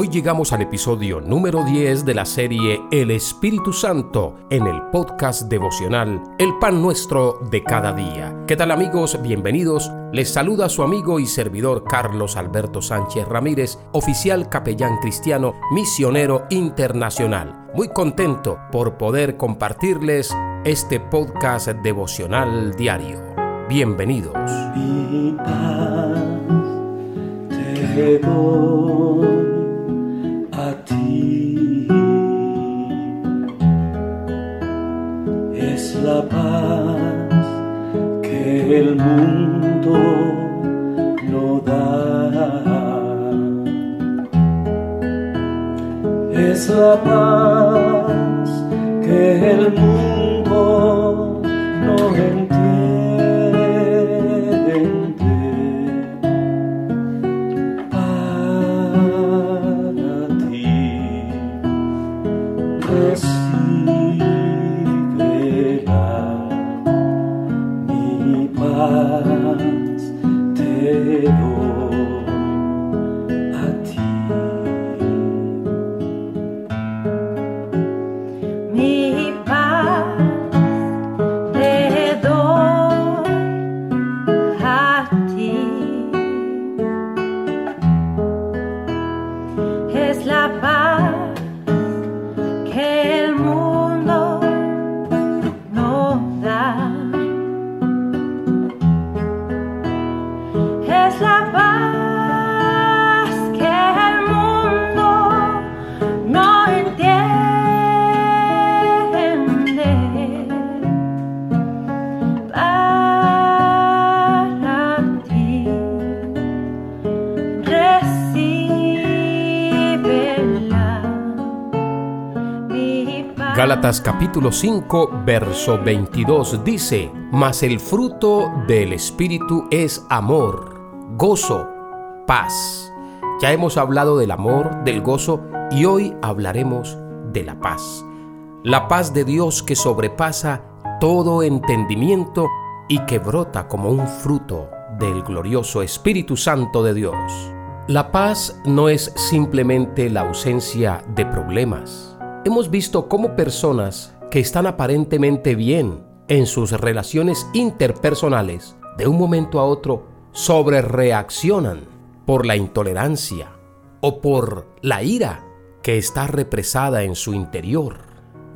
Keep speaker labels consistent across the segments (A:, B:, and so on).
A: Hoy llegamos al episodio número 10 de la serie El Espíritu Santo en el podcast devocional El Pan Nuestro de cada día. ¿Qué tal amigos? Bienvenidos. Les saluda su amigo y servidor Carlos Alberto Sánchez Ramírez, oficial capellán cristiano, misionero internacional. Muy contento por poder compartirles este podcast devocional diario. Bienvenidos.
B: te doy la paz que el mundo no da. Es la paz que el mundo paz te doy.
A: Gálatas capítulo 5, verso 22 dice, Mas el fruto del Espíritu es amor, gozo, paz. Ya hemos hablado del amor, del gozo y hoy hablaremos de la paz. La paz de Dios que sobrepasa todo entendimiento y que brota como un fruto del glorioso Espíritu Santo de Dios. La paz no es simplemente la ausencia de problemas hemos visto cómo personas que están aparentemente bien en sus relaciones interpersonales, de un momento a otro sobre reaccionan por la intolerancia o por la ira que está represada en su interior.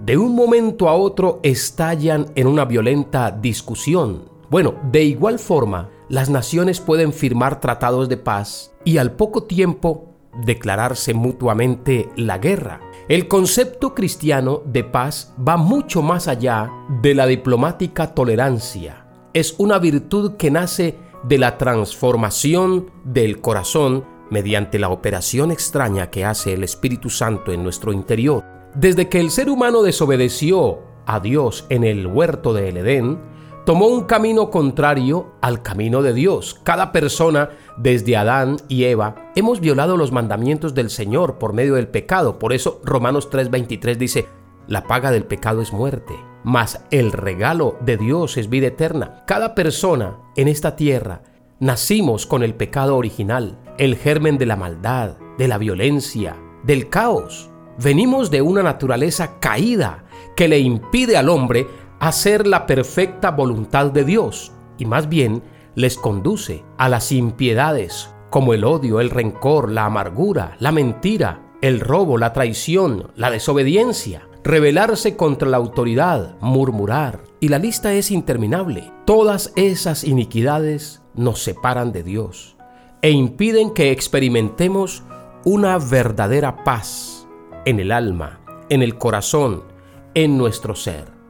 A: De un momento a otro estallan en una violenta discusión. Bueno, de igual forma, las naciones pueden firmar tratados de paz y al poco tiempo declararse mutuamente la guerra. El concepto cristiano de paz va mucho más allá de la diplomática tolerancia. Es una virtud que nace de la transformación del corazón mediante la operación extraña que hace el Espíritu Santo en nuestro interior. Desde que el ser humano desobedeció a Dios en el huerto del Edén, tomó un camino contrario al camino de Dios. Cada persona, desde Adán y Eva, hemos violado los mandamientos del Señor por medio del pecado. Por eso Romanos 3:23 dice, la paga del pecado es muerte, mas el regalo de Dios es vida eterna. Cada persona en esta tierra nacimos con el pecado original, el germen de la maldad, de la violencia, del caos. Venimos de una naturaleza caída que le impide al hombre hacer la perfecta voluntad de Dios y más bien les conduce a las impiedades como el odio, el rencor, la amargura, la mentira, el robo, la traición, la desobediencia, rebelarse contra la autoridad, murmurar. Y la lista es interminable. Todas esas iniquidades nos separan de Dios e impiden que experimentemos una verdadera paz en el alma, en el corazón, en nuestro ser.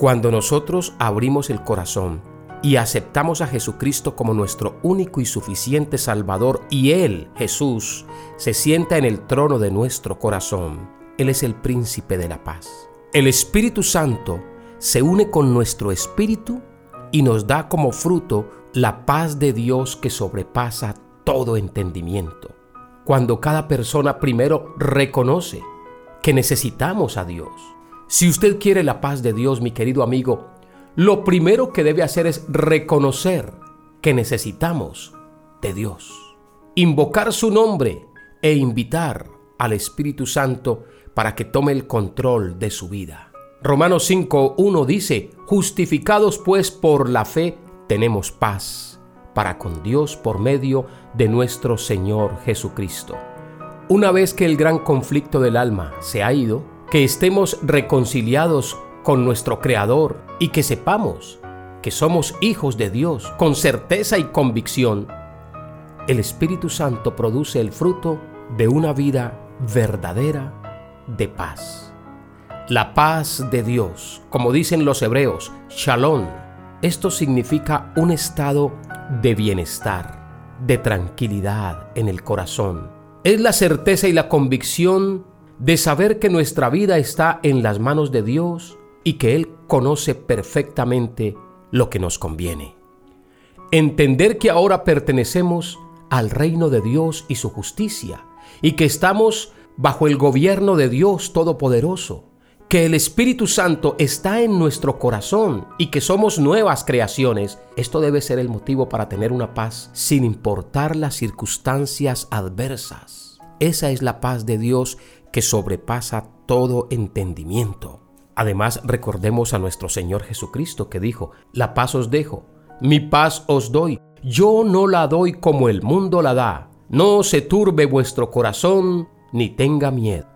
A: Cuando nosotros abrimos el corazón y aceptamos a Jesucristo como nuestro único y suficiente Salvador y Él, Jesús, se sienta en el trono de nuestro corazón, Él es el príncipe de la paz. El Espíritu Santo se une con nuestro espíritu y nos da como fruto la paz de Dios que sobrepasa todo entendimiento. Cuando cada persona primero reconoce que necesitamos a Dios, si usted quiere la paz de Dios, mi querido amigo, lo primero que debe hacer es reconocer que necesitamos de Dios, invocar su nombre e invitar al Espíritu Santo para que tome el control de su vida. Romanos 5.1 dice, justificados pues por la fe, tenemos paz para con Dios por medio de nuestro Señor Jesucristo. Una vez que el gran conflicto del alma se ha ido, que estemos reconciliados con nuestro Creador y que sepamos que somos hijos de Dios con certeza y convicción, el Espíritu Santo produce el fruto de una vida verdadera de paz. La paz de Dios, como dicen los hebreos, shalom, esto significa un estado de bienestar, de tranquilidad en el corazón. Es la certeza y la convicción de saber que nuestra vida está en las manos de Dios y que Él conoce perfectamente lo que nos conviene. Entender que ahora pertenecemos al reino de Dios y su justicia y que estamos bajo el gobierno de Dios Todopoderoso, que el Espíritu Santo está en nuestro corazón y que somos nuevas creaciones, esto debe ser el motivo para tener una paz sin importar las circunstancias adversas. Esa es la paz de Dios que sobrepasa todo entendimiento. Además, recordemos a nuestro Señor Jesucristo que dijo, la paz os dejo, mi paz os doy, yo no la doy como el mundo la da, no se turbe vuestro corazón ni tenga miedo.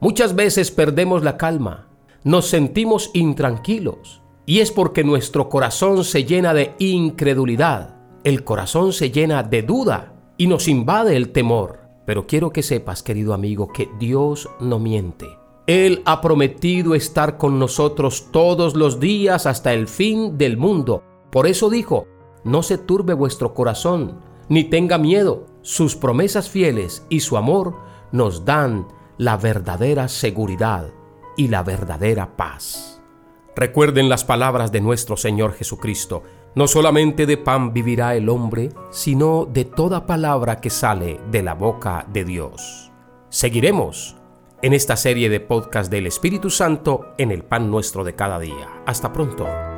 A: Muchas veces perdemos la calma, nos sentimos intranquilos, y es porque nuestro corazón se llena de incredulidad, el corazón se llena de duda y nos invade el temor. Pero quiero que sepas, querido amigo, que Dios no miente. Él ha prometido estar con nosotros todos los días hasta el fin del mundo. Por eso dijo, no se turbe vuestro corazón, ni tenga miedo. Sus promesas fieles y su amor nos dan la verdadera seguridad y la verdadera paz. Recuerden las palabras de nuestro Señor Jesucristo. No solamente de pan vivirá el hombre, sino de toda palabra que sale de la boca de Dios. Seguiremos en esta serie de podcast del Espíritu Santo en el pan nuestro de cada día. Hasta pronto.